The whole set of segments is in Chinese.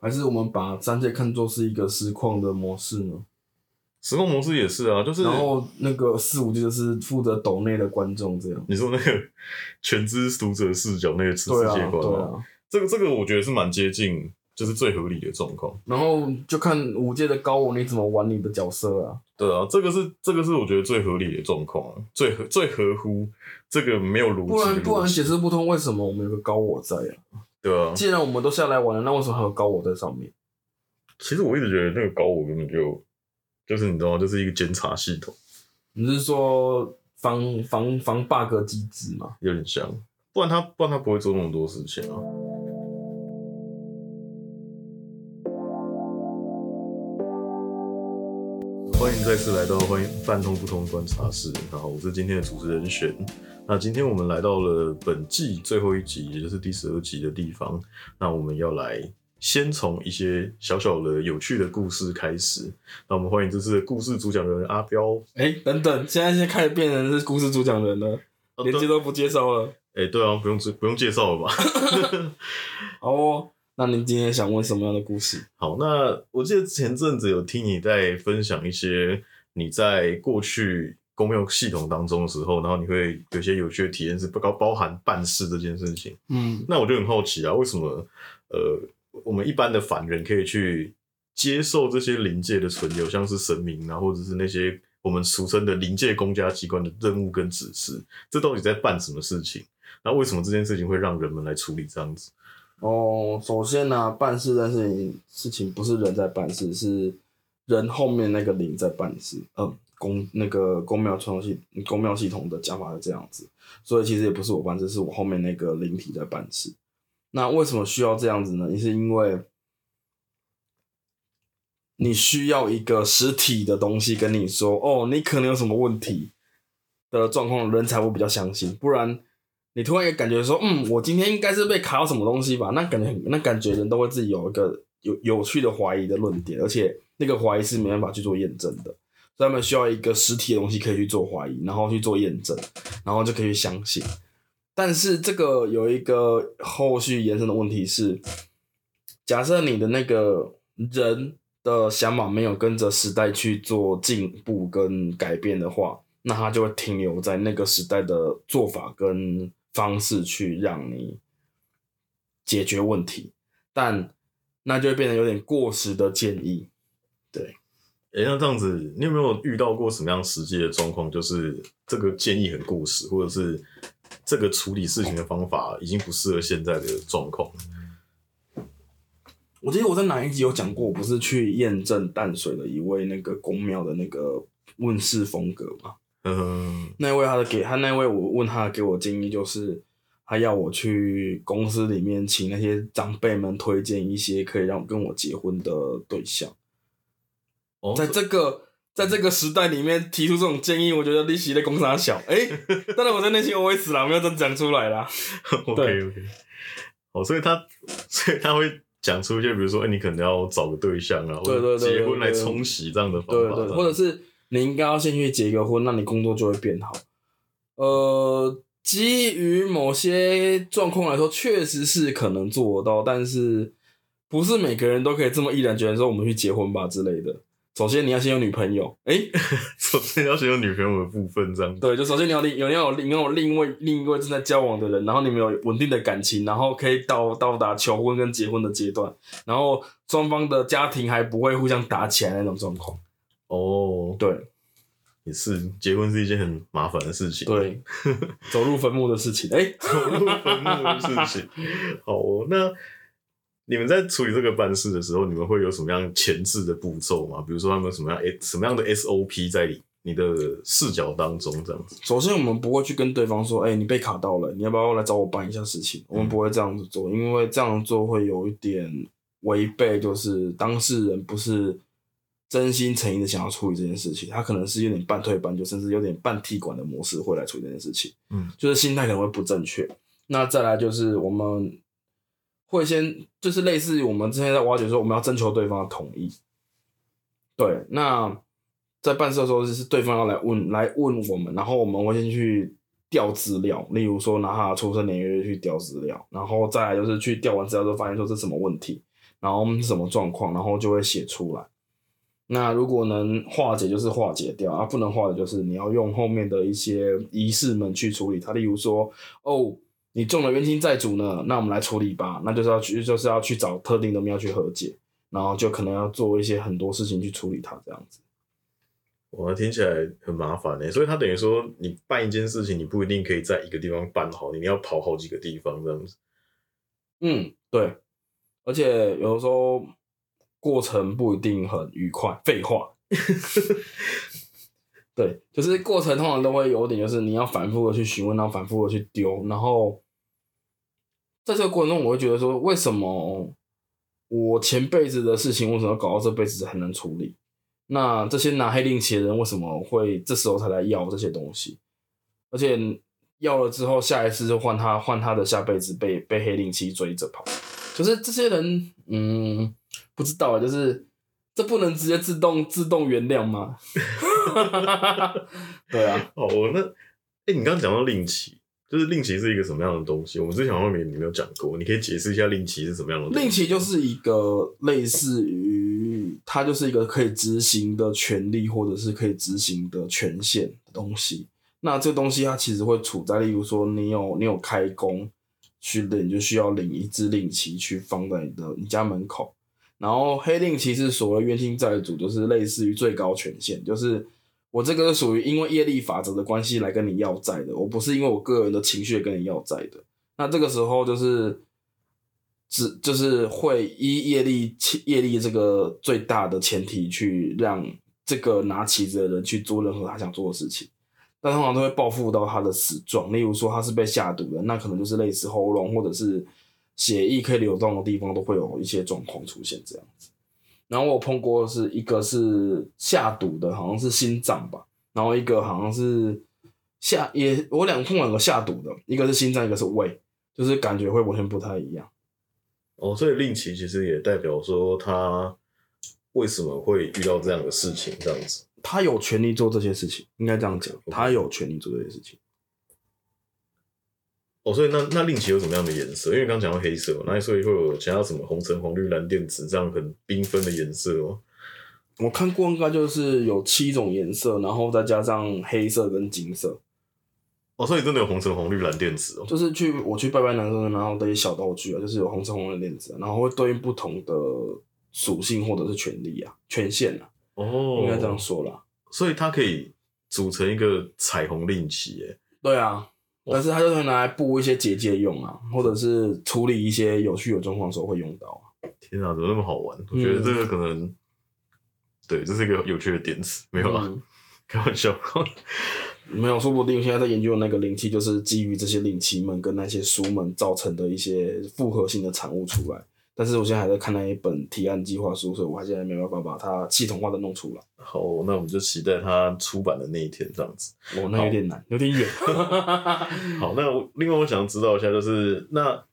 还是我们把三界看作是一个实况的模式呢？实况模式也是啊，就是然后那个四五就是负责抖内的观众这样。你说那个全知读者视角那个世对啊，界观吗？对啊。这个这个我觉得是蛮接近，就是最合理的状况。然后就看五界的高我你怎么玩你的角色啊。对啊，这个是这个是我觉得最合理的状况啊，最合最合乎这个没有逻辑不然不然解释不通为什么我们有个高我在啊？对啊，既然我们都下来玩了，那为什么还有高我在上面？其实我一直觉得那个高我根本就就是你知道吗？就是一个监察系统，你是说防防防 bug 机制吗？有点像，不然他不然他不会做那么多事情啊。再次来到欢迎半通不通观察室，然后我是今天的主持人选。那今天我们来到了本季最后一集，也就是第十二集的地方。那我们要来先从一些小小的有趣的故事开始。那我们欢迎这次的故事主讲人阿彪。哎、等等，现在现在开始变成是故事主讲人了，连接都不介绍了。哎、对啊，不用不用介绍了吧？好哦，那您今天想问什么样的故事？好，那我记得前阵子有听你在分享一些你在过去公用系统当中的时候，然后你会有些有趣的体验，是包包含办事这件事情。嗯，那我就很好奇啊，为什么呃我们一般的凡人可以去接受这些灵界的存有，像是神明啊，或者是那些我们俗称的灵界公家机关的任务跟指示，这到底在办什么事情？那为什么这件事情会让人们来处理这样子？哦，首先呢、办事这件事情事情不是人在办事，是人后面那个灵在办事。嗯，公那个公庙传统系公庙系统的讲法是这样子，所以其实也不是我办事，是我后面那个灵体在办事。那为什么需要这样子呢？也是因为你需要一个实体的东西跟你说，哦，你可能有什么问题的状况，人才会比较相信，不然。你突然也感觉说，嗯，我今天应该是被卡到什么东西吧？那感觉很，那感觉人都会自己有一个有有趣的怀疑的论点，而且那个怀疑是没办法去做验证的，所以他们需要一个实体的东西可以去做怀疑，然后去做验证，然后就可以去相信。但是这个有一个后续延伸的问题是，假设你的那个人的想法没有跟着时代去做进步跟改变的话，那他就会停留在那个时代的做法跟方式去让你解决问题，但那就会变得有点过时的建议。对哎、那这样子，你有没有遇到过什么样实际的状况？就是这个建议很过时，或者是这个处理事情的方法已经不适合现在的状况？我记得我在哪一集有讲过，我不是去验证淡水的一位那个公庙的那个问世风格嘛？嗯，那位他的给他那位我问他给我建议就是，他要我去公司里面请那些长辈们推荐一些可以让我跟我结婚的对象。哦，在这个在这个时代里面提出这种建议，我觉得利息的公司小。哎、当然我在内心 OS 啦，没有真讲出来啦。OK OK，哦，所以他 所以他会讲出一些，比如说，哎、你可能要找个对象啊，或对对对者结婚来冲洗这样的方法，对对，或者是你应该要先去结个婚，那你工作就会变好。呃，基于某些状况来说，确实是可能做得到，但是不是每个人都可以这么毅然决然说我们去结婚吧之类的。首先你要先有女朋友，哎、首先要先有女朋友的部分这样子。对，就首先你要另有你要有另要有另一位另一位正在交往的人，然后你们有稳定的感情，然后可以到到达求婚跟结婚的阶段，然后双方的家庭还不会互相打起来那种状况。哦，对也是，结婚是一件很麻烦的事情。对，走入坟墓的事情，哎、走入坟墓的事情。好哦，那你们在处理这个办事的时候，你们会有什么样前置的步骤吗？比如说，他们有什么样诶什么样的 SOP 在你你的视角当中这样子？首先，我们不会去跟对方说：“哎、你被卡到了，你要不要来找我办一下事情？”我们不会这样子做，因为这样做会有一点违背，就是当事人不是真心诚意的想要处理这件事情，他可能是有点半推半就，甚至有点半踢馆的模式会来处理这件事情。嗯，就是心态可能会不正确。那再来就是我们会先就是类似于我们之前在挖掘说，我们要征求对方的同意。对，那在办事的时候，就是对方要来问来问我们，然后我们会先去调资料，例如说拿他的出生年月日去调资料，然后再来就是去调完资料之后发现说这是什么问题，然后是什么状况，然后就会写出来。那如果能化解，就是化解掉啊；不能化解，就是你要用后面的一些仪式们去处理它。例如说，哦，你中了冤亲债主呢，那我们来处理吧。那就是要去，就是要去找特定的庙去和解，然后就可能要做一些很多事情去处理它，这样子。哇，听起来很麻烦呢。所以他等于说，你办一件事情，你不一定可以在一个地方办好，你要跑好几个地方这样子。嗯，对。而且有的时候。过程不一定很愉快，废话。对，就是过程通常都会有点，就是你要反复的去询问，然后反复的去丢，然后在这个过程中，我会觉得说，为什么我前辈子的事情为什么搞到这辈子才能处理？那这些拿黑令旗的人为什么会这时候才来要这些东西？而且要了之后，下一次就换他，换他的下辈子被被黑令旗追着跑，就是这些人，嗯。不知道啊，就是这不能直接自动自动原谅吗？对啊。哦，那哎，你刚刚讲到令旗，就是令旗是一个什么样的东西？我们之前好像没你没有讲过，你可以解释一下令旗是什么样的？令旗就是一个类似于它就是一个可以执行的权利，或者是可以执行的权限的东西。那这东西它其实会处在，例如说你有你有开工去领，就需要领一支令旗去放在你的你家门口。然后黑令其实所谓冤亲债主，就是类似于最高权限，就是我这个是属于因为业力法则的关系来跟你要债的，我不是因为我个人的情绪跟你要债的。那这个时候就是只就是会依业力业力这个最大的前提去让这个拿旗子的人去做任何他想做的事情，但通常都会报复到他的死状。例如说他是被下毒的，那可能就是类似喉咙或者是。血液可以流动的地方都会有一些状况出现，这样子。然后我碰过是一个是下毒的，好像是心脏吧。然后一个好像是下也，我两碰两个下毒的，一个是心脏，一个是胃，就是感觉会完全不太一样。哦，所以令旗其实也代表说他为什么会遇到这样的事情，这样子。他有权利做这些事情，应该这样讲，他有权利做这些事情。哦，所以那那令旗有什么样的颜色？因为刚讲到黑色，那所以会有其他什么红橙黄绿蓝靛紫这样很缤纷的颜色哦。我看过应该就是有七种颜色，然后再加上黑色跟金色。哦，所以真的有红橙黄绿蓝靛紫哦。就是去我去拜拜男生，然后的一些小道具啊，就是有红橙黄绿靛紫，然后会对应不同的属性或者是权利啊、权限啊。哦，应该这样说啦。所以它可以组成一个彩虹令旗，耶。对啊。但是它就是拿来布一些结界用啊，或者是处理一些有趣有状况的时候会用到啊。天啊，怎么那么好玩？我觉得这个可能，对，这是一个有趣的点子，没有啊？开玩笑，没有，说不定现在在研究的那个灵气，就是基于这些灵气们跟那些书们造成的一些复合性的产物出来。但是我现在还在看那一本提案计划书，所以我现在没办法把它系统化的弄出来。好，那我们就期待它出版的那一天这样子。哦，那有点难，有点远。好，那另外我想知道一下，就是那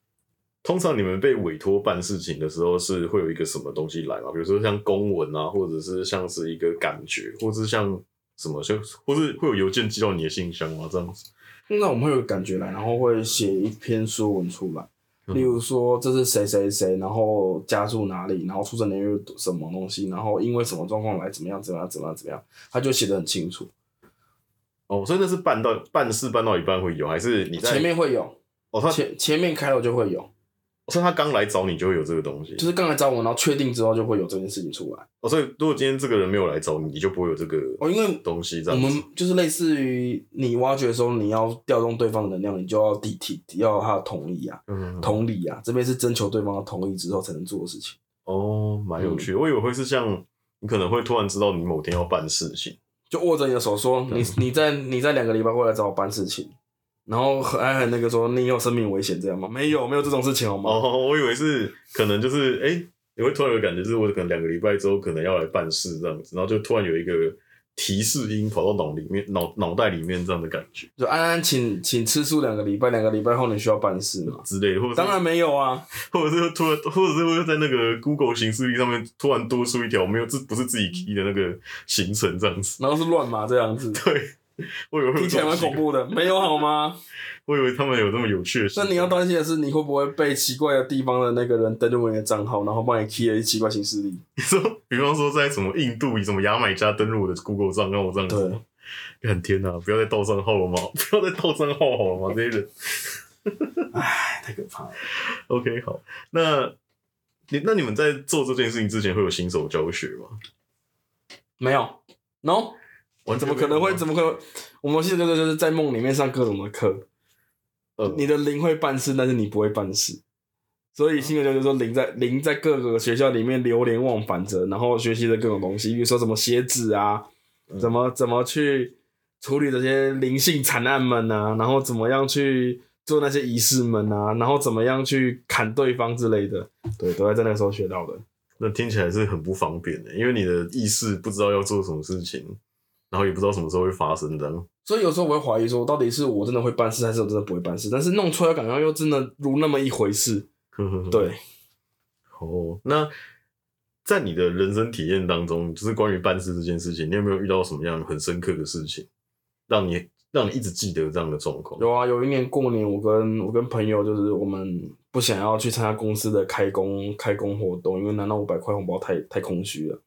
通常你们被委托办事情的时候，是会有一个什么东西来吗？比如说像公文啊，或者是像是一个感觉，或者是像什么，就或是会有邮件寄到你的信箱吗？这样子？通常我们会有感觉来，然后会写一篇书文出来。例如说这是谁谁谁，然后家住哪里，然后出生年月什么东西，然后因为什么状况来怎么样怎么样怎么样怎么样，他就写的很清楚。哦，所以那是办到办事办到一半会有，还是你在前面会有？哦，他前前面开了就会有。所以他刚来找你就会有这个东西，就是刚来找我，然后确定之后就会有这件事情出来。哦，所以如果今天这个人没有来找你，你就不会有这个哦，因为东西我们就是类似于你挖掘的时候，你要调动对方的能量，你就要提提要他的同意啊，嗯同理啊，这边是征求对方的同意之后才能做的事情。哦，蛮有趣，我以为会是像你可能会突然知道你某天要办事情，就握着你的手说，你你在你在两个礼拜过来找我办事情。然后还很那个说你有生命危险这样吗？没有，没有这种事情好吗？哦，我以为是可能就是哎，你会突然有感觉，就是我可能两个礼拜之后可能要来办事这样子，然后就突然有一个提示音跑到脑里面、脑脑袋里面这样的感觉。就安安，请请吃素两个礼拜，两个礼拜后你需要办事嘛？之类的，或者当然没有啊，或者是突然，或者是会在那个 Google 行事历上面突然多出一条没有，这不是自己 key 的那个行程这样子，然后是乱码这样子，对。我以为听起来蛮恐怖的，没有好吗？我以为他们有这么有趣的事。那你要担心的是，你会不会被奇怪的地方的那个人登录你的账号，然后帮你 key 了一奇怪新势力？你说，比方说在什么印度、什么牙买加登录我的 Google 账号这样子吗？看天哪，不要再盗账号了吗？不要再盗账号好了吗？这些人，唉，太可怕了。OK，好，那你那你们在做这件事情之前会有新手教学吗？没有，no，完全怎么可能会？怎么可能？我们现在就是在梦里面上各种的课，呃，你的灵会办事，但是你不会办事。所以新的就是说，灵在灵在各个学校里面流连忘返着，然后学习的各种东西，比如说什么写纸啊，嗯怎么怎么去处理这些灵性惨案们啊，然后怎么样去做那些仪式们啊，然后怎么样去砍对方之类的，对，都在在那个时候学到的。那听起来是很不方便的，因为你的意识不知道要做什么事情，然后也不知道什么时候会发生这样。所以有时候我会怀疑说，到底是我真的会办事，还是我真的不会办事？但是弄出来感觉又真的如那么一回事。呵呵呵，对，哦，那在你的人生体验当中，就是关于办事这件事情，你有没有遇到什么样很深刻的事情，让你让你一直记得这样的状况？有啊，有一年过年，我跟我跟朋友就是我们不想要去参加公司的开工开工活动，因为拿到五百块红包太太空虚了。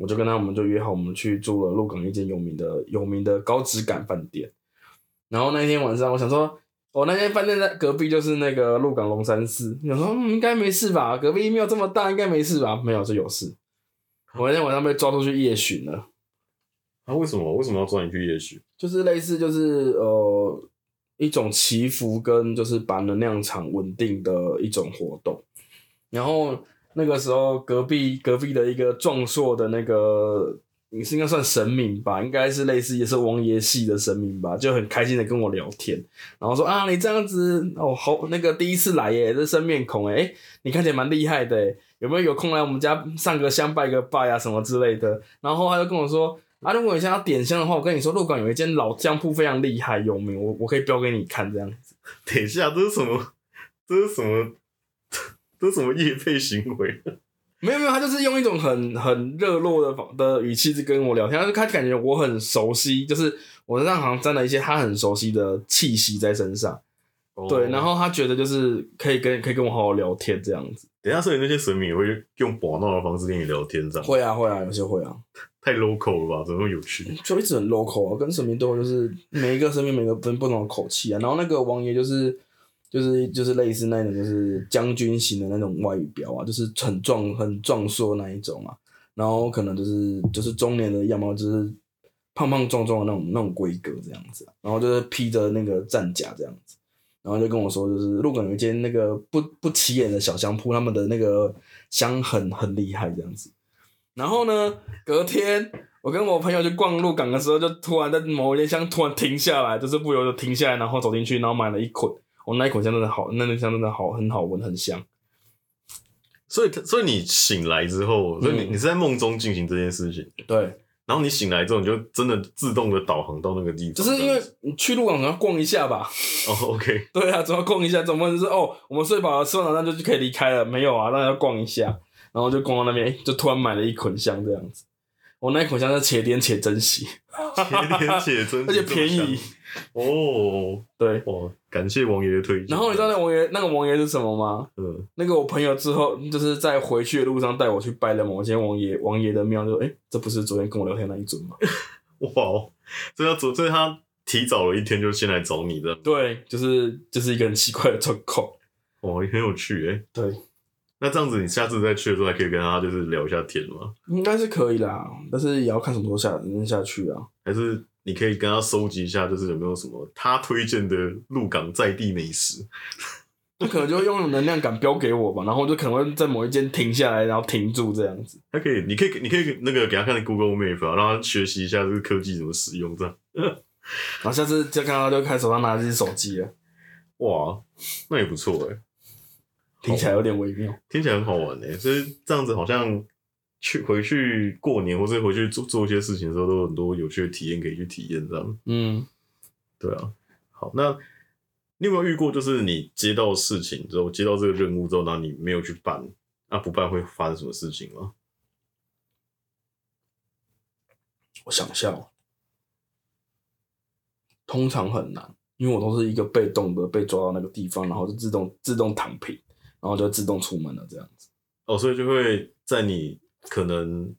我就跟他，我们就约好，我们去住了鹿港一间有名的有名的高质感饭店。然后那天晚上，我想说，我、那间饭店在隔壁就是那个鹿港龙山寺，想说嗯应该没事吧，隔壁没有这么大，应该没事吧？没有，就有事。我那天晚上被抓出去夜巡了。啊，为什么为什么要抓你去夜巡？就是类似就是呃一种祈福跟就是把能量场稳定的一种活动。然后那个时候隔壁隔壁的一个壮硕的那个，你是应该算神明吧，应该是类似也是王爷系的神明吧，就很开心的跟我聊天，然后说啊你这样子哦好那个第一次来耶，这生面孔哎、诶你看起来蛮厉害的，有没有有空来我们家上个香拜个拜啊什么之类的？然后他就跟我说。啊，如果你想要点香的话，我跟你说，鹿港有一间老酱铺非常厉害有名，我我可以标给你看，这样子。等一下，这是什么？这是什么？这什么业配行为？没有没有，他就是用一种很很热络的方的语气在跟我聊天，他就他感觉我很熟悉，就是我身上好像沾了一些他很熟悉的气息在身上，对，然后后他觉得就是可以跟可以跟我好好聊天这样子。等一下，所以那些神明也会用玩闹的方式跟你聊天，这样会啊会啊，有些会啊，太 local 了吧？怎么会有趣？就一直很 local 啊，跟神明对话就是每一个神明每个分不同的口气啊，然后那个王爷就是就是就是类似那种就是将军型的那种外表啊，就是很壮很壮硕那一种啊，然后可能就是就是中年的样貌就是胖胖壮壮的那种那种规格这样子、然后就是披着那个战甲这样子。然后就跟我说，就是鹿港有一间那个不不起眼的小香铺，他们的那个香很很厉害这样子。然后呢，隔天我跟我朋友去逛鹿港的时候，就突然在某一间香突然停下来，就是不由得停下来，然后走进去，然后买了一捆。我、那一口香真的好，那那香真的好，很好闻，很香。所以，所以你醒来之后，所以你嗯你是在梦中进行这件事情，对，然后你醒来之后，你就真的自动的导航到那个地方，就是因为你去鹿港总要逛一下吧。哦，OK，对啊，总要逛一下，总不能就是哦，我们睡饱了，吃完早餐就就可以离开了，没有啊，当然要逛一下，然后就逛到那边，就突然买了一捆香这样子。我那一口香是且点且珍惜，且点且珍惜，而且便宜。哦，对，哦，感谢王爷的推荐。然后你知道那王爷那个王爷是什么吗？嗯，那个我朋友之后就是在回去的路上带我去拜了某间王爷王爷的庙，就说：“哎、这不是昨天跟我聊天那一尊吗 哇哦，这要走，这他提早了一天就先来找你的，？”对，就是就是一个很奇怪的状况。哦，也很有趣哎。对，那这样子，你下次再去的时候，还可以跟他就是聊一下天吗？应该是可以啦，但是也要看什么时候下能下去啊。还是你可以跟他收集一下，就是有没有什么他推荐的鹿港在地美食？他可能就会用能量感标给我吧，然后就可能会在某一间停下来，然后停住这样子。他可以，你可以，你可以那个给他看 Google Map 啊，让他学习一下这个科技怎么使用，这样。然后下次再看到他就开始手上拿着一只手机了，哇，那也不错哎，听起来有点微妙。听起来很好玩哎。所以这样子好像去回去过年或者回去做做一些事情的时候，都有很多有趣的体验可以去体验，这样。嗯，对啊，好，那你有没有遇过，就是你接到事情之后，接到这个任务之后，然后你没有去办，那不办会发生什么事情吗？我想一下哦，通常很难，因为我都是一个被动的被抓到那个地方，然后就自动自动躺平，然后就自动出门了这样子。哦，所以就会在你可能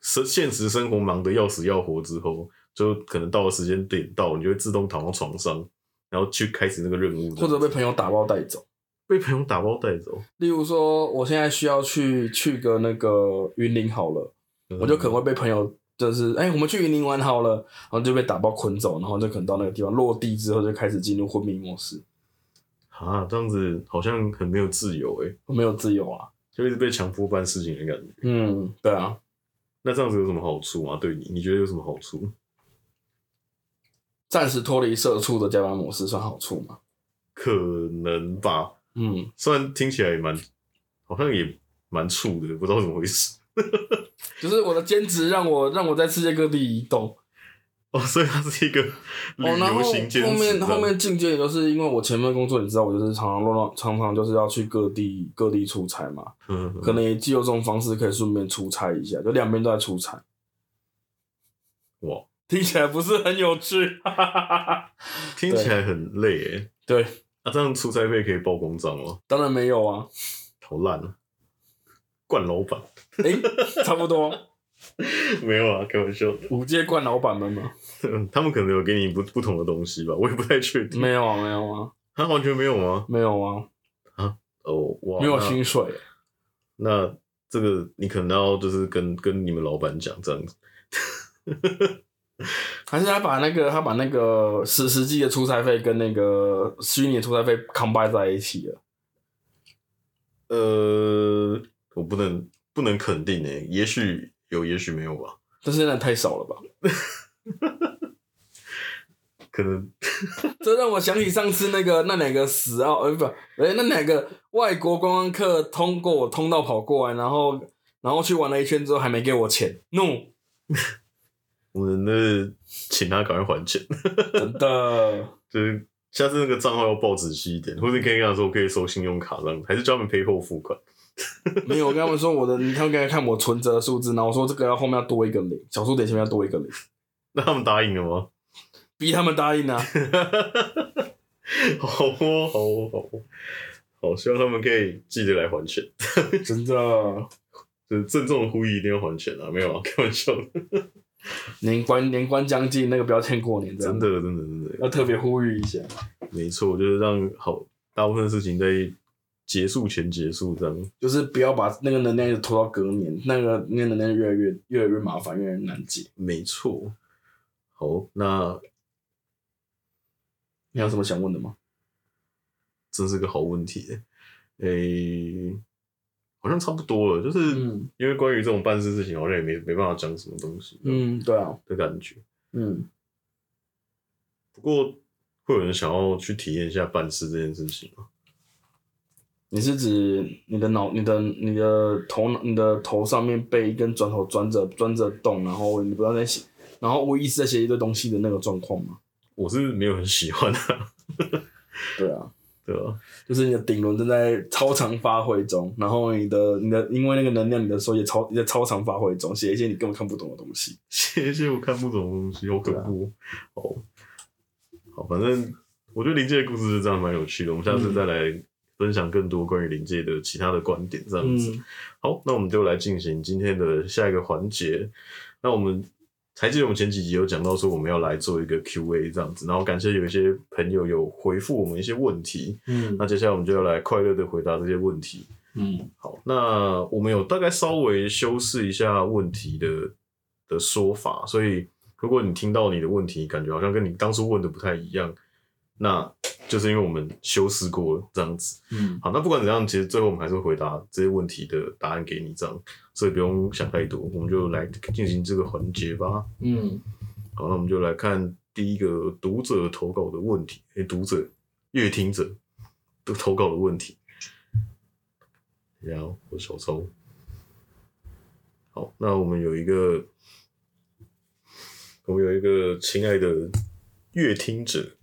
生现实生活忙得要死要活之后，就可能到了时间点到，你就会自动躺到床上，然后去开始那个任务，或者被朋友打包带走。被朋友打包带走。例如说，我现在需要去去个那个云林好了，我就可能会被朋友就是哎、我们去云林玩好了，然后就被打包捆走，然后就可能到那个地方落地之后就开始进入昏迷模式，啊，这样子好像很没有自由诶，我没有自由啊。就一直被强迫办事情的感觉。嗯，对啊，那这样子有什么好处吗？对你，你觉得有什么好处？暂时脱离社畜的加班模式算好处吗？可能吧，嗯，虽然听起来也蛮，好像也蛮怵的，不知道怎么回事。就是我的兼职让我让我在世界各地移动。哦，所以它是一个旅哦，然后游型兼职。后面后面进阶也就是因为我前面工作，你知道我就是常常乱乱常常就是要去各地各地出差嘛，嗯，可能也既有这种方式可以顺便出差一下，就两边都在出差，哇，听起来不是很有趣。哈哈哈哈哈。听起来很累诶。对，那、这样出差费可以报公账吗？当然没有啊，好烂啊！惯老板诶、差不多 没有啊，开玩笑的。五阶冠老板们嘛，他们可能有给你不不同的东西吧，我也不太确定。没有啊，没有啊，他完全没有吗？没有啊，啊哦，哇，没有那薪水。那这个你可能要就是跟跟你们老板讲这样子。还是他把那个他把那个实实际的出差费跟那个虚拟的出差费 combine 在一起了。呃，我不能不能肯定诶，也许有，也许没有吧。这现在太少了吧？可能 这让我想起上次那个那两个死澳，呃不，哎那两个外国观光客通过我通道跑过来，然后然后去玩了一圈之后还没给我钱，no，我们那请他赶快还钱，真的，就是下次那个账号要报仔细一点，或者你可以跟他说我可以收信用卡这样，还是叫他们 PayPal 付款。没有，我跟他们说我的，你看刚才看我存折的数字，然后我说这个要后面要多一个零，小数点前面要多一个零，那他们答应了吗？逼他们答应啊，好哦，好哦，好哦，好，希望他们可以记得来还钱，真的，就是郑重的呼吁一定要还钱啊！没有啊，开玩笑的，年关年关将近，那个不要欠过年，真的，真的，真的，要特别呼吁一下。没错，就是让好大部分事情在结束前结束，这样就是不要把那个能量一直拖到隔年，那个那个能量越来越越来越麻烦，越来越难解。没错。好，那你有什么想问的吗？真是个好问题耶。诶、好像差不多了，就是嗯因为关于这种办事事情，好像也没没办法讲什么东西，嗯，对啊，的感觉。嗯，不过会有人想要去体验一下办事这件事情吗？你是指你的脑、你的、你的头、你的头上面被一根砖头钻着钻着洞，然后你不知道在写，然后无意识在写一堆东西的那个状况吗？我是没有很喜欢的、对啊，对啊？就是你的顶轮正在超常发挥中，然后你的、你的因为那个能量，你的手也超也在超常发挥中，写一些你根本看不懂的东西。写一些我看不懂的东西，好恐怖哦。好，好，反正我觉得临界的故事是这样蛮有趣的，我们下次再来分享更多关于临界的其他的观点，这样子。嗯好，那我们就来进行今天的下一个环节。那我们还记得我们前几集有讲到说我们要来做一个 Q&A 这样子，然后感谢有一些朋友有回复我们一些问题。嗯那接下来我们就要来快乐的回答这些问题。嗯好，那我们有大概稍微修饰一下问题的的说法，所以如果你听到你的问题，感觉好像跟你当初问的不太一样，那就是因为我们修饰过了这样子。嗯好，那不管怎样，其实最后我们还是会回答这些问题的答案给你，这样，所以不用想太多，我们就来进行这个环节吧。嗯，好，那我们就来看第一个读者投稿的问题，诶、读者、乐听者都投稿的问题。然后我手抽。好，那我们有一个，我们有一个亲爱的阅听者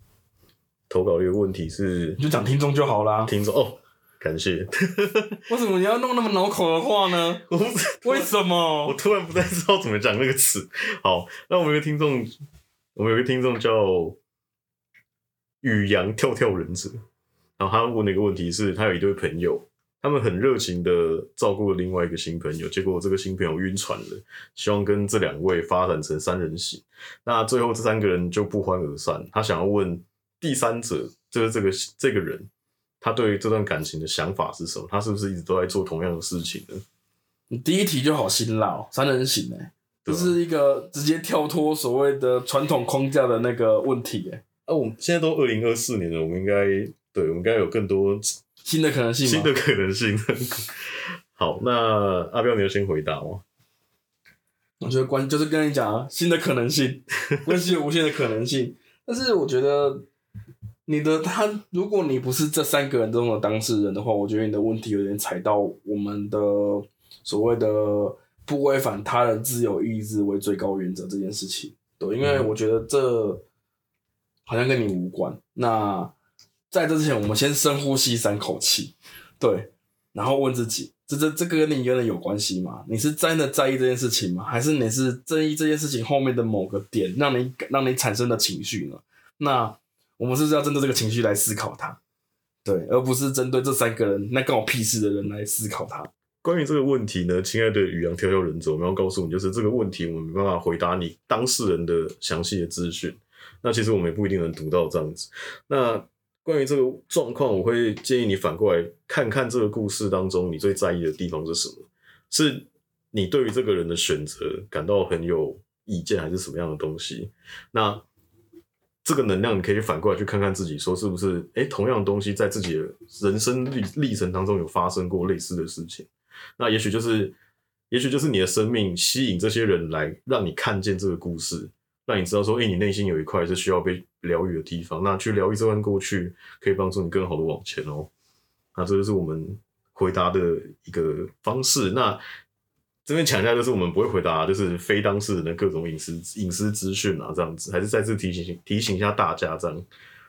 投稿的一个问题是你就讲听众就好啦。听众哦，感谢。为什么你要弄那么恼口的话呢？我不是为什么我？突然不太知道怎么讲那个词。好，那我们有个听众，我们有个听众叫宇阳跳跳忍者，然后他问的一个问题是，他有一对朋友，他们很热情的照顾了另外一个新朋友，结果这个新朋友晕船了，希望跟这两位发展成三人行。那最后这三个人就不欢而散。他想要问第三者，就是这个这个人，他对这段感情的想法是什么？他是不是一直都在做同样的事情呢？你第一题就好辛辣哦，三人行哎，这啊是一个直接跳脱所谓的传统框架的那个问题哎，啊，我们现在都二零二四年了，我们应该对，我们应该有更多新的可能性新的可能性。好，那阿彪，你要先回答吗？我觉得关就是跟你讲啊，新的可能性，关系有无限的可能性。但是我觉得你的他，如果你不是这三个人中的当事人的话，我觉得你的问题有点踩到我们的所谓的不违反他人自由意志为最高原则这件事情。对，因为嗯我觉得这好像跟你无关。那在这之前，我们先深呼吸三口气，对，然后问自己，这这这个跟你原来有关系吗？你是真的在意这件事情吗？还是你是在意这件事情后面的某个点让你让你产生的情绪呢？那我们是不是要针对这个情绪来思考它？对，而不是针对这三个人那干我屁事的人来思考它。关于这个问题呢，亲爱的宇阳跳跳忍者，我们要告诉你，就是这个问题我们没办法回答你当事人的详细的资讯。那其实我们也不一定能读到这样子。那关于这个状况，我会建议你反过来看看这个故事当中你最在意的地方是什么？是你对于这个人的选择感到很有意见，还是什么样的东西？那这个能量，你可以反过来去看看自己，说是不是哎、同样的东西在自己的人生历历程当中有发生过类似的事情？那也许就是，也许就是你的生命吸引这些人来，让你看见这个故事，让你知道说，哎、你内心有一块是需要被疗愈的地方。那去疗愈这段过去，可以帮助你更好的往前哦。那这就是我们回答的一个方式。那这边强调就是我们不会回答就是非当事人的各种隐私隐私资讯啊，这样子，还是再次提醒提醒一下大家这样。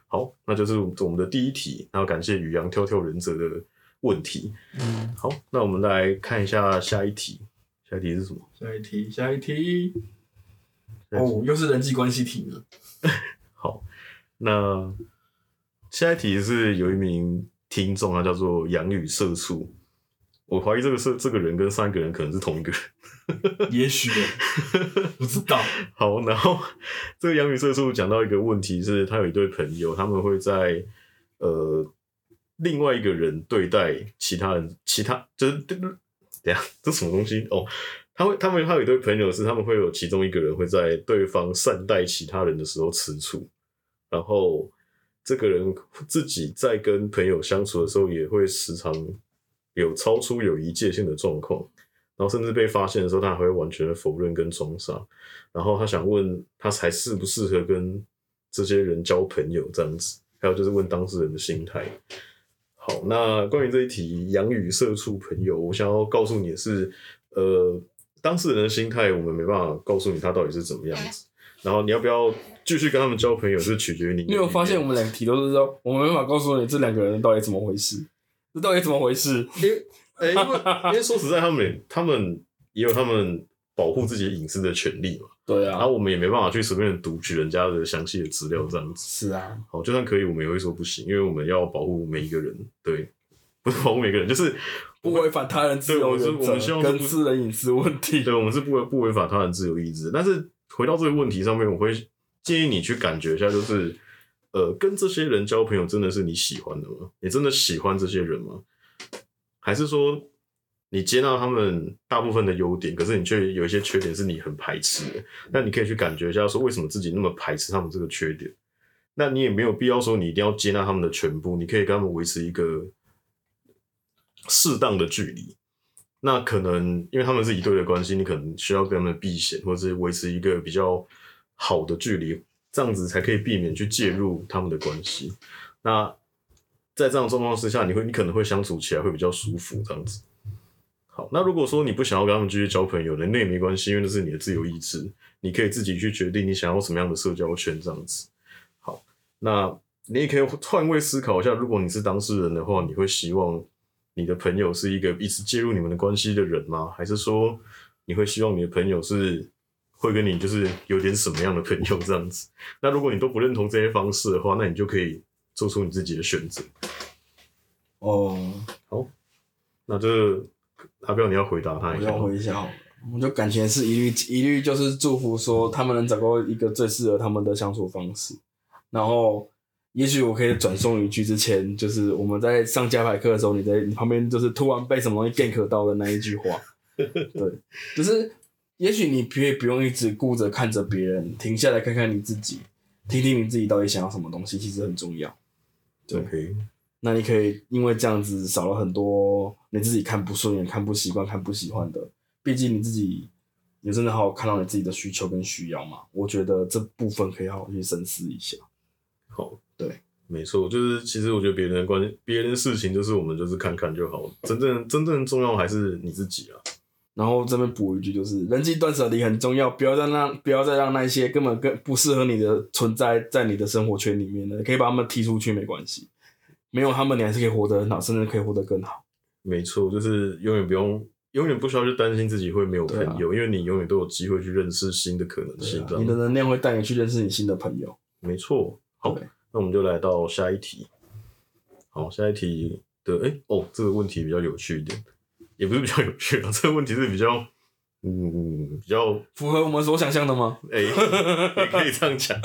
好，那就是我们的第一题，然后感谢宇阳跳跳忍者的问题。嗯，好，那我们来看一下下一题。下一题是什么？下一题，下一题。一题哦，又是人际关系题呢。好，那下一题是有一名听众，他叫做杨宇社畜。我怀疑这个是这个人跟上一个人可能是同一个人。也许不知道。好，然后这个洋语社畜讲到一个问题是，他有一对朋友，他们会在呃另外一个人对待其他人，其他就是等一下这什么东西哦？他会他们他有一对朋友是他们会有其中一个人会在对方善待其他人的时候吃醋，然后这个人自己在跟朋友相处的时候也会时常有超出友谊界限的状况。然后甚至被发现的时候，他还会完全的否认跟装傻。然后他想问他还适不适合跟这些人交朋友这样子，还有就是问当事人的心态。好，那关于这一题洋语社畜朋友，我想要告诉你的是，呃，当事人的心态我们没办法告诉你他到底是怎么样子。然后你要不要继续跟他们交朋友，是取决于你。你有发现我们两题都是说，我们没办法告诉你这两个人到底怎么回事，这到底怎么回事？因为，呃因为 因为说实在，他们也他们也有他们保护自己隐私的权利嘛。对啊然后，我们也没办法去随便读取人家的详细的资料这样子。是啊，好，就算可以，我们也会说不行，因为我们要保护每一个人。对，不是保护每个人，就是不违反他人自由对我原们是我们希则望人隐私问题。对我们是不违不违反他人自由意志。但是回到这个问题上面，我会建议你去感觉一下，就是呃，跟这些人交朋友真的是你喜欢的吗？你真的喜欢这些人吗？还是说你接纳他们大部分的优点，可是你却有一些缺点是你很排斥的？那你可以去感觉一下，说为什么自己那么排斥他们这个缺点？那你也没有必要说你一定要接纳他们的全部，你可以跟他们维持一个适当的距离。那可能因为他们是一对的关系，你可能需要跟他们避嫌，或者是维持一个比较好的距离，这样子才可以避免去介入他们的关系。那在这样状况之下，你会你可能会相处起来会比较舒服，这样子。好，那如果说你不想要跟他们继续交朋友的，那也没关系，因为那是你的自由意志，你可以自己去决定你想要什么样的社交圈，这样子。好，那你也可以换位思考一下，如果你是当事人的话，你会希望你的朋友是一个一直介入你们的关系的人吗？还是说你会希望你的朋友是会跟你就是有点什么样的朋友这样子。那如果你都不认同这些方式的话，那你就可以做出你自己的选择。哦，好那这个阿彪你要回答他我要一下吗。回一下好了。我就感情是一律一律就是祝福说他们能找到一个最适合他们的相处方式，然后也许我可以转送一句之前就是我们在上加排课的时候，你在你旁边就是突然被什么东西 gank 到的那一句话，对，就是也许你可以不用一直顾着看着别人，停下来看看你自己，听听你自己到底想要什么东西，其实很重要。对那你可以因为这样子少了很多你自己看不顺眼、看不习惯、看不喜欢的。毕竟你自己也真的好好看到你自己的需求跟需要嘛。我觉得这部分可以好好去深思一下。好，对，没错，就是其实我觉得别人的关别人的事情，就是我们就是看看就好，真正真正重要还是你自己啊。然后这边补一句，就是人际断舍离很重要，不要再让不要再让那些根本更不适合你的存在在你的生活圈里面了，可以把他们踢出去没关系。没有他们，你还是可以活得很好，甚至可以活得更好。没错，就是永远不用，永远不需要去担心自己会没有朋友，因为你永远都有机会去认识新的可能性你的能量会带你去认识你新的朋友。没错。好，那我们就来到下一题。好，下一题的，哎、哦，这个问题比较有趣一点，也不是比较有趣啊，这个问题是比较，嗯，比较，符合我们所想象的吗？哎、也可以这样讲。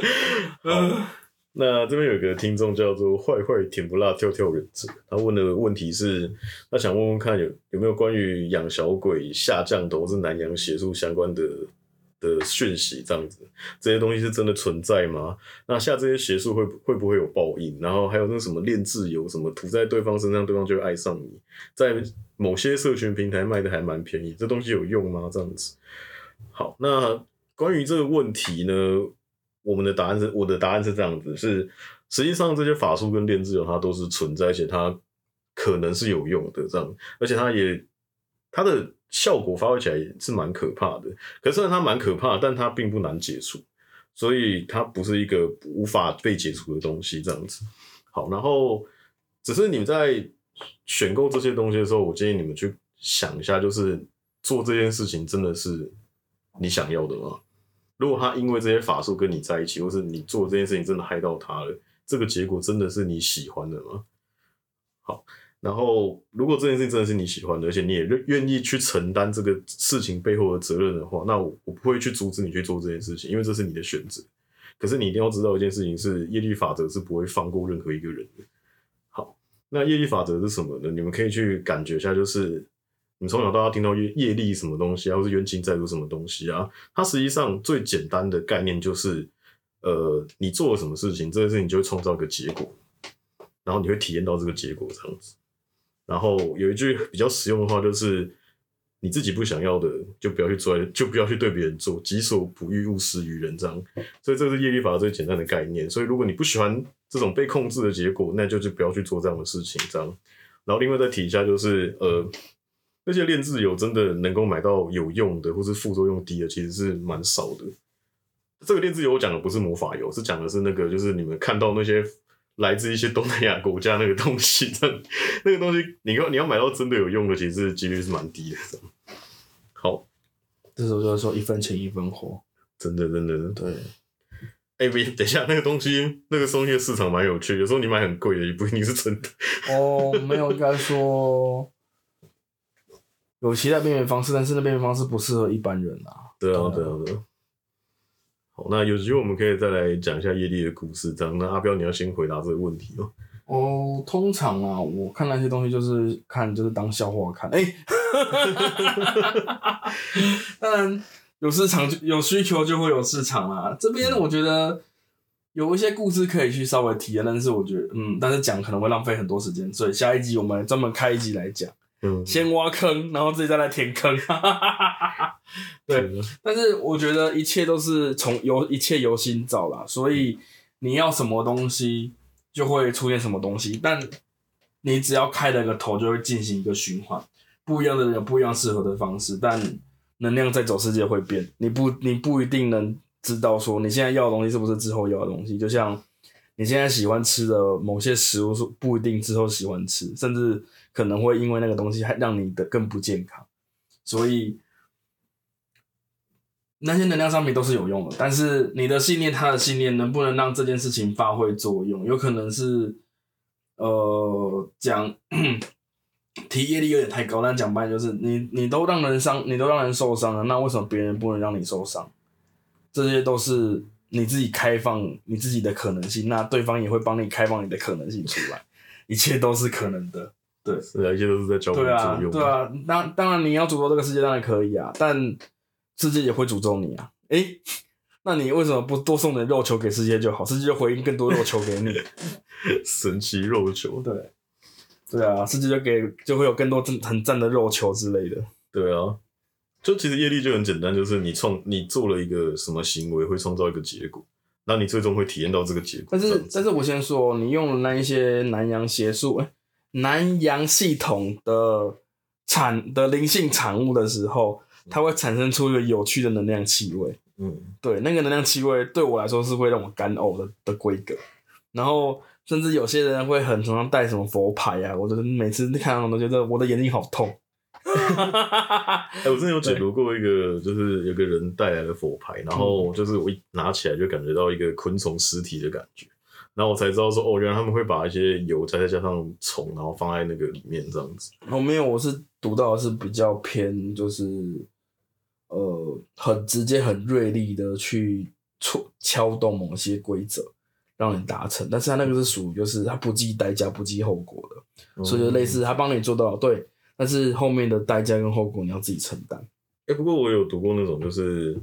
好，那这边有一个听众叫做坏坏甜不辣跳跳忍者，他问的问题是，他想问问看有有没有关于养小鬼下降头或是南洋邪术相关的的讯息，这样子，这些东西是真的存在吗？那下这些邪术会不会不会有报应？然后还有那什么炼自由什么涂在对方身上，对方就会爱上你，在某些社群平台卖的还蛮便宜，这东西有用吗？这样子。好，那关于这个问题呢，我们的答案是，我的答案是这样子，是实际上这些法术跟炼自由它都是存在，而且它可能是有用的，这样，而且它也它的效果发挥起来是蛮可怕的。可是它蛮可怕，但它并不难解除，所以它不是一个无法被解除的东西，这样子。好，然后只是你们在选购这些东西的时候，我建议你们去想一下，就是做这件事情真的是你想要的吗？如果他因为这些法术跟你在一起，或是你做这件事情真的害到他了，这个结果真的是你喜欢的吗？好，然后如果这件事情真的是你喜欢的，而且你也愿愿意去承担这个事情背后的责任的话，那我我不会去阻止你去做这件事情，因为这是你的选择。可是你一定要知道一件事情是，业力法则是不会放过任何一个人的。好，那业力法则是什么呢？你们可以去感觉一下，就是你从小到大听到业业力什么东西啊，或是冤亲债主什么东西啊，它实际上最简单的概念就是，呃，你做了什么事情，这件事情就会创造一个结果，然后你会体验到这个结果这样子。然后有一句比较实用的话，就是你自己不想要的，就不要去做，就不要去对别人做，己所不欲，勿施于人。这样，所以这个是业力法则最简单的概念。所以如果你不喜欢这种被控制的结果，那就是不要去做这样的事情。这样，然后另外再提一下，就是呃，那些练自由真的能够买到有用的，或是副作用低的，其实是蛮少的。这个练自由我讲的不是魔法油，是讲的是那个，就是你们看到那些来自一些东南亚国家那个东西，这样那个东西，你要你要买到真的有用的，其实几率是蛮低的。好，这时候就要说一分钱一分货。真的真的，对，哎、别等一下，那个东西那个东西的市场蛮有趣的，有时候你买很贵的，也不一定是真的。哦，没有，应该说有其他辨别方式，但是那辨别方式不适合一般人啊，对啊对啊，对啊。好，那有机会我们可以再来讲一下业力的故事。这样，那阿彪你要先回答这个问题哦。哦，通常啊，我看那些东西就是看，就是当笑话看。哎、当然有市场就有需求就会有市场啦。这边我觉得有一些故事可以去稍微提啊，但是我觉得，嗯，但是讲可能会浪费很多时间，所以下一集我们专门开一集来讲，嗯，先挖坑，然后自己再来填坑。对，但是我觉得一切都是从由一切由心造啦，所以你要什么东西就会出现什么东西，但你只要开了个头，就会进行一个循环。不一样的人有不一样适合的方式，但能量在走世界会变，你不你不一定能知道说你现在要的东西是不是之后要的东西。就像你现在喜欢吃的某些食物，是不一定之后喜欢吃，甚至可能会因为那个东西还让你的更不健康。所以那些能量商品都是有用的，但是你的信念，他的信念能不能让这件事情发挥作用，有可能是，呃，讲提业力有点太高，但讲白就是你你都让人伤，你都让人受伤了，那为什么别人不能让你受伤？这些都是你自己开放你自己的可能性，那对方也会帮你开放你的可能性出来，一切都是可能的。对，是啊，一切都是在交互作，用。对啊，当当然你要诅咒这个世界当然可以啊，但世界也会诅咒你啊。诶，那你为什么不多送点肉球给世界就好？世界就回应更多肉球给你。神奇肉球，对，对啊，世界就给就会有更多真很赞的肉球之类的。对啊，就其实业力就很简单，就是你创你做了一个什么行为，会创造一个结果，那你最终会体验到这个结果。但是但是我先说，你用了那一些南洋邪术、诶南洋系统的产的灵性产物的时候，它会产生出一个有趣的能量气味。嗯，对，那个能量气味对我来说是会让我干呕的的规格。然后甚至有些人会很常常带什么佛牌啊，我觉得每次看到都觉得我的眼睛好痛。哎、我之前有解读过一个，就是有个人带来的佛牌，然后就是我一拿起来就感觉到一个昆虫尸体的感觉，然后我才知道说，哦，原来他们会把一些油再再加上虫，然后放在那个里面这样子。我没有，我是读到的是比较偏，就是呃，很直接、很锐利的去戳敲动某些规则，让你达成。但是他那个是属于就是他不计代价、不计后果的，所以就类似他帮你做到了对，但是后面的代价跟后果你要自己承担。哎、不过我有读过那种，就是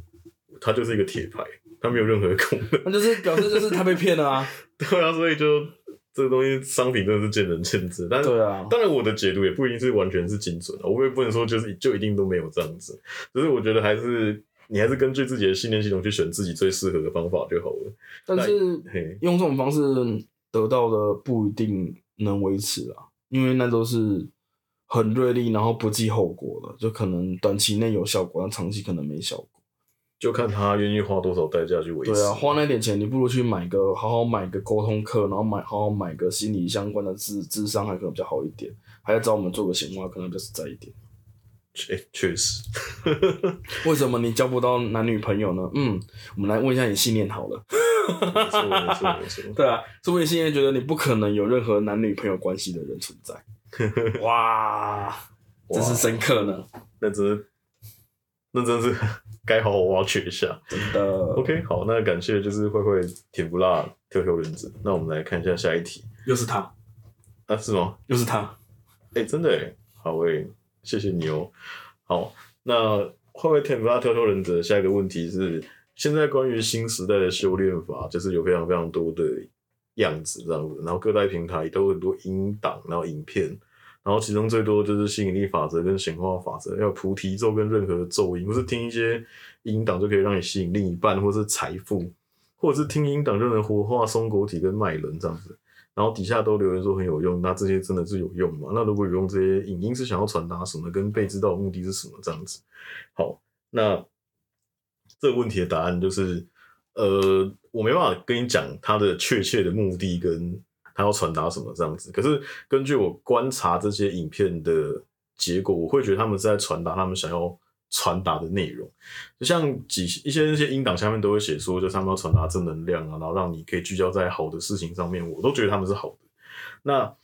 它就是一个铁牌，它没有任何功能。那就是表示就是他被骗了啊，对啊，所以就这个东西商品真的是见仁见智。但是对啊，当然我的解读也不一定是完全是精准的，我也不能说就是就一定都没有这样子。只是我觉得还是你还是根据自己的信念系统去选自己最适合的方法就好了。但是嘿，用这种方式得到的不一定能维持啊，因为那都是很锐利，然后不计后果的，就可能短期内有效果，但长期可能没效果。就看他愿意花多少代价去维持。对啊，花那点钱，你不如去买个好好买个沟通课，然后买好好买个心理相关的智智商，还可能比较好一点。还要找我们做个闲话，可能比较实在一点。确确实，为什么你交不到男女朋友呢？嗯，我们来问一下你信念好了。没错没错没错。对啊，说不定现在觉得你不可能有任何男女朋友关系的人存在。哇，真是深刻呢，那真的，那真是该好好挖掘一下。真的。OK，好，那感谢就是慧慧甜不辣挑挑人子。那我们来看一下下一题又是他，啊，是吗？又是他。哎、真的哎，好诶，谢谢你哦。好，那慧慧甜不辣挑挑人者？下一个问题是，现在关于新时代的修炼法，就是有非常非常多的样子这样子，然后各大平台都有很多音档，然后影片，然后其中最多就是吸引力法则跟显化法则，要菩提咒跟任何的咒音，或是听一些音档就可以让你吸引另一半，或是财富，或者是听音档就能活化松果体跟脉轮这样子。然后底下都留言说很有用，那这些真的是有用吗？那如果有用，这些影音是想要传达什么？跟被知道的目的是什么？这样子。好，那这个问题的答案就是，呃，我没办法跟你讲它的确切的目的跟他要传达什么这样子。可是根据我观察这些影片的结果，我会觉得他们是在传达他们想要传达的内容。就像几一些那些音档下面都会写说，就是他们要传达正能量啊，然后让你可以聚焦在好的事情上面，我都觉得他们是好的。那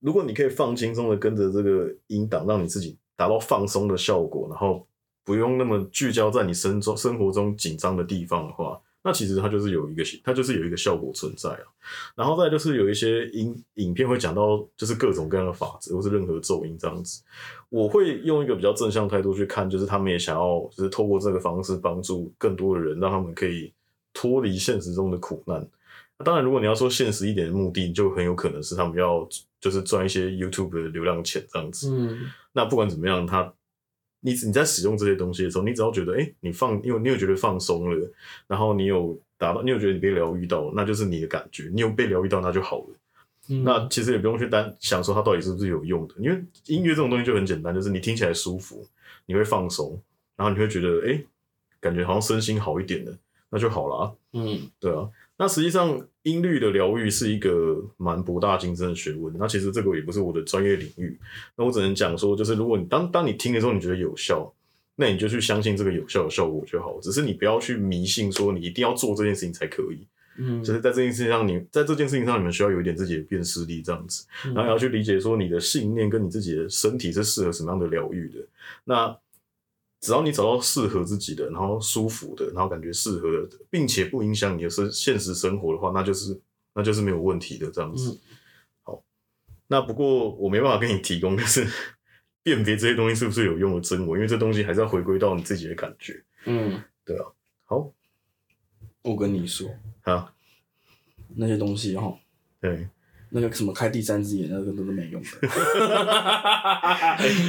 如果你可以放轻松的跟着这个音档，让你自己达到放松的效果，然后不用那么聚焦在你生中生活中紧张的地方的话，那其实它就是有一个它就是有一个效果存在啊。然后再就是有一些影影片会讲到就是各种各样的法则，或是任何咒音这样子。我会用一个比较正向态度去看，就是他们也想要就是透过这个方式帮助更多的人，让他们可以脱离现实中的苦难。那当然，如果你要说现实一点的目的，就很有可能是他们要就是赚一些 YouTube 的流量钱这样子。嗯，那不管怎么样，它你你在使用这些东西的时候，你只要觉得，哎、你放，因为你有觉得放松了，然后你有达到，你有觉得你被疗愈到，那就是你的感觉，你有被疗愈到，那就好了。嗯那其实也不用去担想说它到底是不是有用的，因为音乐这种东西就很简单，就是你听起来舒服，你会放松，然后你会觉得，哎、感觉好像身心好一点了，那就好了啊。嗯对啊，那实际上音律的疗愈是一个蛮博大精深的学问。那其实这个也不是我的专业领域，那我只能讲说，就是如果你当当你听的时候你觉得有效，那你就去相信这个有效的效果就好。只是你不要去迷信说你一定要做这件事情才可以。嗯就是在这件事情上你，在这件事情上，你们需要有一点自己的辨识力，这样子，然后也要去理解说你的信念跟你自己的身体是适合什么样的疗愈的。那只要你找到适合自己的，然后舒服的，然后感觉适合的，并且不影响你的生现实生活的话，那就是那就是没有问题的这样子。嗯。好，那不过我没办法给你提供就是 辨别这些东西是不是有用的真伪，因为这东西还是要回归到你自己的感觉。嗯，对啊。好，我跟你说，啊，那些东西哈，对，那个什么开第三只眼，那个都是没用的。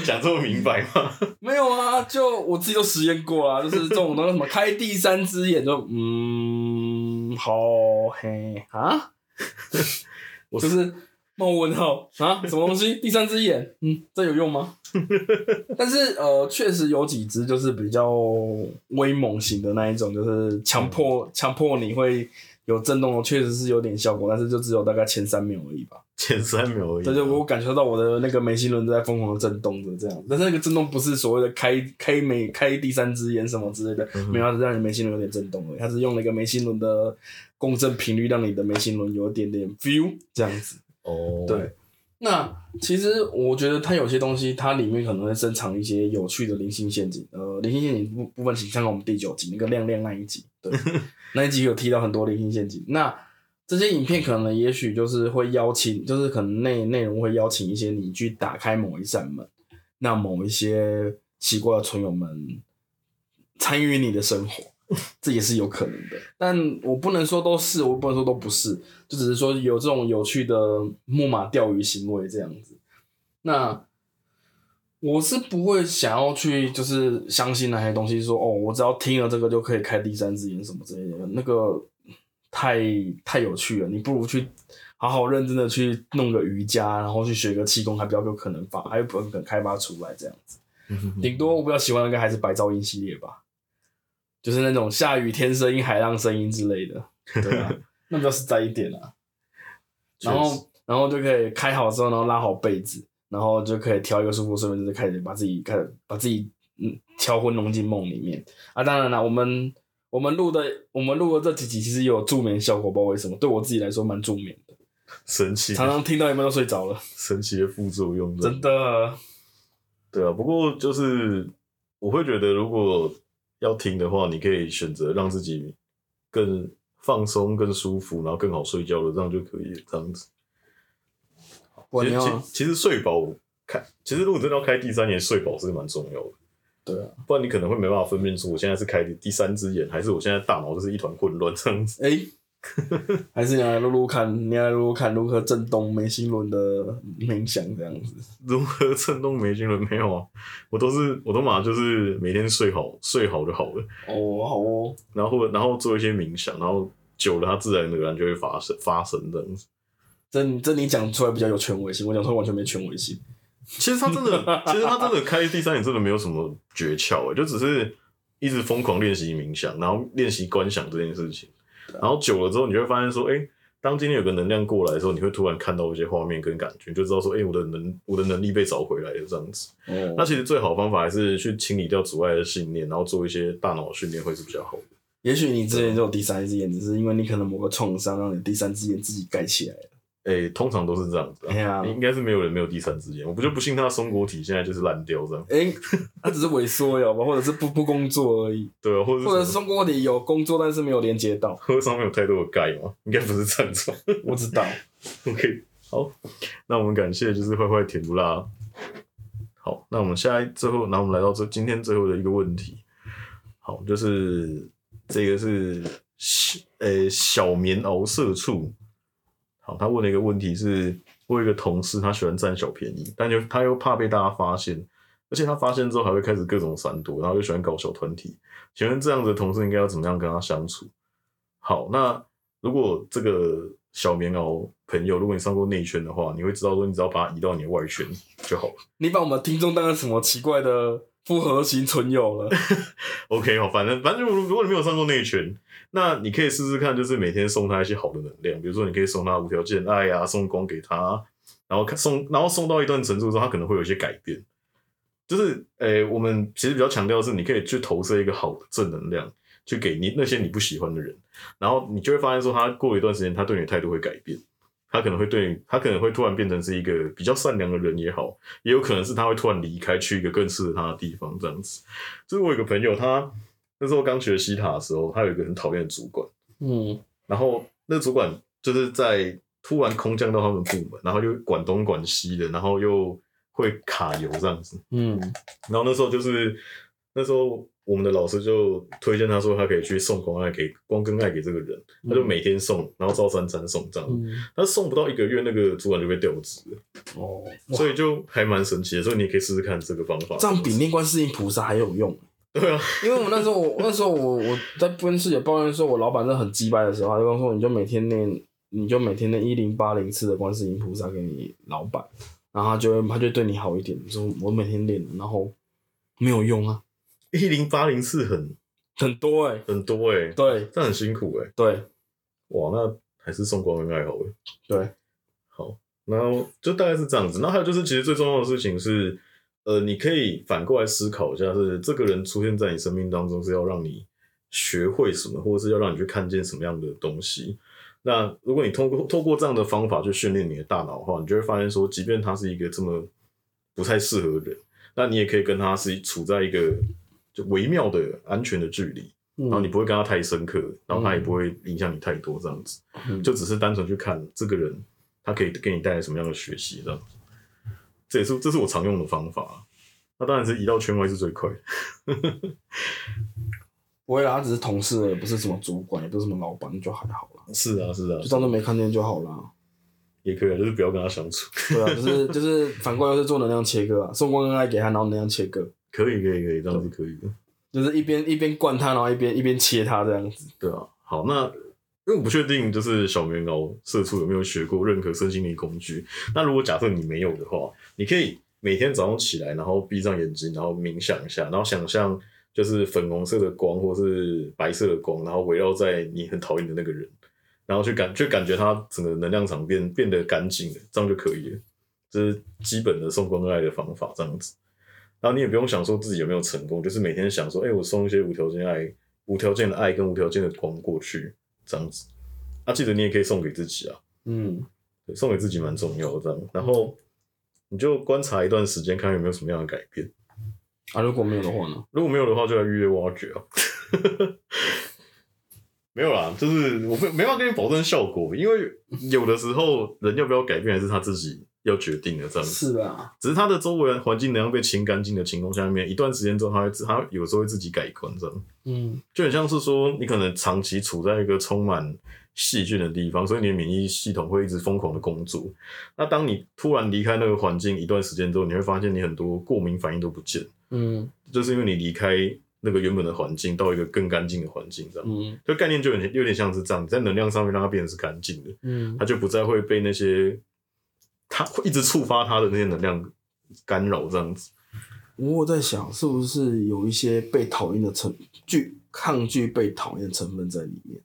讲这么明白吗？没有啊，就我自己都实验过啊，就是这种东西，什么开第三只眼就嗯，好嘿啊，我 就是冒问号啊，什么东西？第三只眼，嗯，这有用吗？但是呃，确实有几只就是比较威猛型的那一种，就是强迫强迫你会有震动的，确实是有点效果，但是就只有大概前三秒而已吧。前三秒而已。对，就我感受到我的那个眉心轮在疯狂的震动着，这样。但是那个震动不是所谓的开开眉开第三只眼什么之类的，嗯没有，它是让你眉心轮有点震动而已。它是用了一个眉心轮的共振频率，让你的眉心轮有一点点 feel 这样子。哦，对，那其实我觉得它有些东西，它里面可能会深藏一些有趣的灵性陷阱。呃，灵性陷阱部部分，请参考我们第九集那个亮亮那一集，对，那一集有提到很多灵性陷阱。那这些影片可能也许就是会邀请，就是可能内内容会邀请一些你去打开某一扇门，那某一些奇怪的存友们参与你的生活，这也是有可能的。但我不能说都是，我不能说都不是，就只是说有这种有趣的木马钓鱼行为这样子。那我是不会想要去就是相信那些东西说哦，我只要听了这个就可以开第三只眼什么之类的，那个太太有趣了。你不如去好好认真的去弄个瑜伽，然后去学个气功，还比较有可能发，还有可能开发出来这样子。顶多我比较喜欢的应该还是白噪音系列吧，就是那种下雨天声音、海浪声音之类的，对啊，那比较实在一点啊。然后，然后就可以开好之后，然后拉好被子，然后就可以挑一个舒服的睡眠姿势，开始把自己开始把自己嗯敲昏弄进梦里面啊。当然了，我们我们录的我们录的这几集其实也有助眠效果，不知道为什么，对我自己来说蛮助眠的，神奇常常听到一半都睡着了，神奇的副作用，真的。对啊。不过就是我会觉得，如果要听的话，你可以选择让自己更放松、更舒服，然后更好睡觉的，这样就可以了。这样子。其实其其实睡饱开，其实如果真的要开第三眼，睡饱是蛮重要的。对啊，不然你可能会没办法分辨出我现在是开第三只眼，还是我现在大脑就是一团混乱这样子。哎、还是你来录录看，你来录录看如何震动眉心轮的冥想这样子。如何震动眉心轮没有啊？我都是我都马上就是每天睡好睡好就好了，哦，好哦，然后然后做一些冥想，然后久了它自然而然就会发生发生这样子。这你这你讲出来比较有权威性，我讲出来完全没权威性。其实他真的，其实他真的开第三眼真的没有什么诀窍欸诶，就只是一直疯狂练习冥想，然后练习观想这件事情，然后久了之后，你就会发现说，哎、当今天有个能量过来的时候，你会突然看到一些画面跟感觉，你就知道说，哎、我的能我的能力被找回来了这样子。哦那其实最好的方法还是去清理掉阻碍的信念，然后做一些大脑的训练会是比较好的。也许你之前就有第三只眼，只是因为你可能某个创伤让你第三只眼自己盖起来了。诶、通常都是这样子、哎呀应该是没有人没有第三只眼，我不就不信他的松果体现在就是烂掉这样，哎、他只是萎缩了吧，或者是不不工作而已，对啊，或者是或者是松果体有工作，但是没有连接到。喝上面有太多的钙吗，应该不是这样子吧。我知道，OK，好，那我们感谢就是坏坏甜不辣。好，那我们下一最后，那我们来到这今天最后的一个问题。好，就是这个是小呃小棉袄社畜。好，他问了一个问题是，我有一个同事，他喜欢占小便宜，但又他又怕被大家发现，而且他发现之后还会开始各种闪躲，然后又喜欢搞小团体。请问这样子的同事应该要怎么样跟他相处？好，那如果这个小棉袄朋友，如果你上过内圈的话，你会知道说，你只要把它移到你的外圈就好了。你把我们听众当成什么奇怪的复合型存友了？OK 哦，反正反正如如果你没有上过内圈，那你可以试试看，就是每天送他一些好的能量，比如说你可以送他无条件爱呀、送光给他，然后送，然后送到一段程度之后，他可能会有一些改变。就是诶、我们其实比较强调的是，你可以去投射一个好的正能量，去给你那些你不喜欢的人，然后你就会发现说，他过一段时间，他对你的态度会改变。他可能会对你，他可能会突然变成是一个比较善良的人也好，也有可能是他会突然离开，去一个更适合他的地方，这样子。就是我有个朋友，他那时候刚学西塔的时候，他有一个很讨厌的主管，嗯然后那主管就是在突然空降到他们部门，然后又管东管西的，然后又会卡油这样子。嗯然后那时候就是那时候我们的老师就推荐他说，他可以去送光爱给光跟爱给这个人，他就每天送，然后照三餐送这样他送不到一个月，那个主管就被调职了，哦，所以就还蛮神奇的。所以你也可以试试看这个方法。这样比念观世音菩萨还有用。对啊，因为我那时候我那时候我我在跟师姐抱怨说，我老板真的很鸡掰的时候，他就跟我说，你就每天念，你就每天念一零八零次的观世音菩萨给你老板，然后他就会他就对你好一点。说我每天练，然后没有用啊，一零八零次很很多哎、很多哎、对这很辛苦哎、对哇，那还是送光跟爱好哎。对，好，然后就大概是这样子。然后还有就是，其实最重要的事情是，呃，你可以反过来思考一下，是这个人出现在你生命当中是要让你学会什么，或者是要让你去看见什么样的东西。那如果你通过透过这样的方法去训练你的大脑的话，你就会发现说，即便他是一个这么不太适合的人，那你也可以跟他是处在一个就微妙的安全的距离，然后你不会跟他太深刻，然后他也不会影响你太多，这样子。嗯就只是单纯去看这个人，他可以给你带来什么样的学习，这样。这也是这是我常用的方法。那当然是移到圈外是最快的。不会啦，他只是同事也，不是什么主管，也不是什么老板，就还好啦，是啊，是啊就，当做没看见就好啦。也可以啊，就是不要跟他相处。对啊，就是就是反过来就是做能量切割啊，送光跟爱给他，然后能量切割，可以，可以，可以，这样是可以的。就是一边一边灌他，然后一边一边切他这样子。对啊，好，那因为我不确定，就是小棉袄社畜有没有学过任何身心灵工具。那如果假设你没有的话，你可以每天早上起来，然后闭上眼睛，然后冥想一下，然后想象就是粉红色的光或是白色的光，然后围绕在你很讨厌的那个人，然后去感去感觉他整个能量场变变得干净了，这样就可以了。这是基本的送光爱的方法，这样子。然后你也不用想说自己有没有成功，就是每天想说，哎、我送一些无条件爱、无条件的爱跟无条件的光过去，这样子。啊，记得你也可以送给自己啊，嗯，对送给自己蛮重要的，这样。然后你就观察一段时间，看有没有什么样的改变。啊，如果没有的话呢？如果没有的话，就来预约挖掘啊。没有啦，就是我没没办法跟你保证效果，因为有的时候人要不要改变，还是他自己要决定了，这样子。是啊，只是他的周围环境能量被清干净的情况下面，一段时间之后，他会自他有时候会自己改观，这样嗯就很像是说，你可能长期处在一个充满细菌的地方，所以你的免疫系统会一直疯狂的工作。那当你突然离开那个环境一段时间之后，你会发现你很多过敏反应都不见，嗯就是因为你离开那个原本的环境，到一个更干净的环境，这样。嗯就概念就有点有点像是这样，在能量上面让它变得是干净的，嗯它就不再会被那些它会一直触发他的那些能量干扰这样子。我在想，是不是有一些被讨厌的成拒抗拒被讨厌的成分在里面？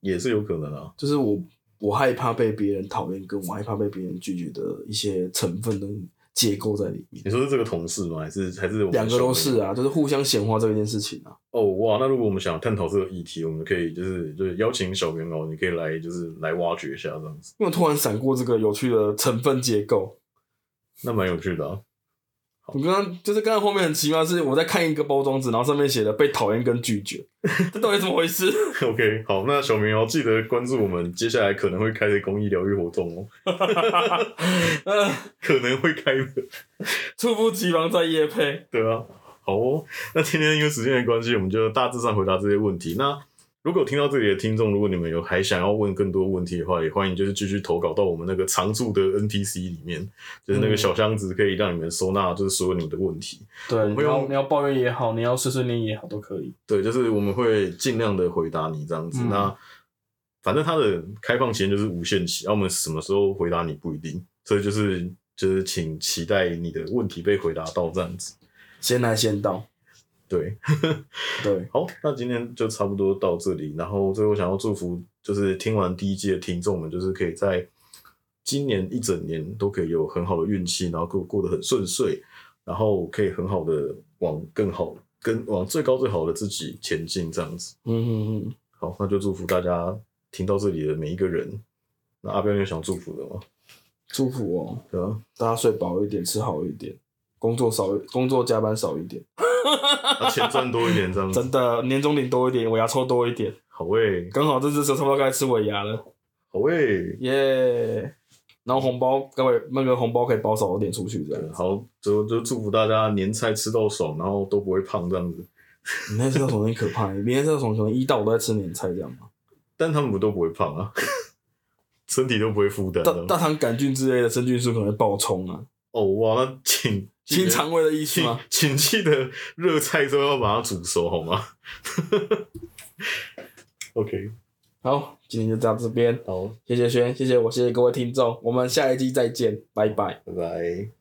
也是有可能啊，就是我我害怕被别人讨厌，跟我害怕被别人拒绝的一些成分跟结构在里面。你说是这个同事吗？还是还是两个都是啊，就是互相显化这件事情啊。哦哇，那如果我们想探讨这个议题，我们可以就是就是邀请小棉袄，你可以来就是来挖掘一下这样子，因为突然闪过这个有趣的成分结构。那蛮有趣的啊。我刚刚就是刚刚后面很奇妙，是我在看一个包装纸，然后上面写的被讨厌跟拒绝，这到底怎么回事？OK，好，那小明哦记得关注我们接下来可能会开的公益疗愈活动哦，呃，可能会开的，猝不及防在夜配。对啊。好哦，那今天因为时间的关系，我们就大致上回答这些问题。那如果听到这里的听众，如果你们有还想要问更多问题的话，也欢迎就是继续投稿到我们那个常驻的 NTC 里面，就是那个小箱子可以让你们收纳就是所有你们的问题。对，你们用要你要抱怨也好，你要碎碎念也好，都可以。对，就是我们会尽量的回答你这样子。嗯那反正它的开放期间就是无限期，啊，我们什么时候回答你不一定，所以就是就是请期待你的问题被回答到这样子。先来先到。对，对，好，那今天就差不多到这里。然后最后想要祝福，就是听完第一季的听众们，就是可以在今年一整年都可以有很好的运气，然后过过得很顺遂。然后可以很好的往更好、跟往最高最好的自己前进，这样子。嗯嗯嗯，好，那就祝福大家听到这里的每一个人。那阿彪有想祝福的吗？祝福哦，对啊，大家睡饱一点，吃好一点，工作少，工作加班少一点，那钱赚多一点，这样子。真的，年终领多一点，尾牙抽多一点，好诶，刚好这只时候差不多该吃尾牙了，好诶。耶、然后红包，各位那个红包可以包少一点出去，这样。好，就就祝福大家年菜吃到爽，然后都不会胖这样子。你那吃到什么很可怕？你那吃到什么可能一到五都在吃年菜这样吗？但他们不都不会胖啊，身体都不会负担大的。大肠杆菌之类的生菌数可能会爆冲啊，哦哇，那请清肠胃的意思请吗？请记得热菜之后要把它煮熟好吗？OK，好，今天就到这边，好，谢谢轩，谢谢我，谢谢各位听众，我们下一期再见，拜拜。拜拜。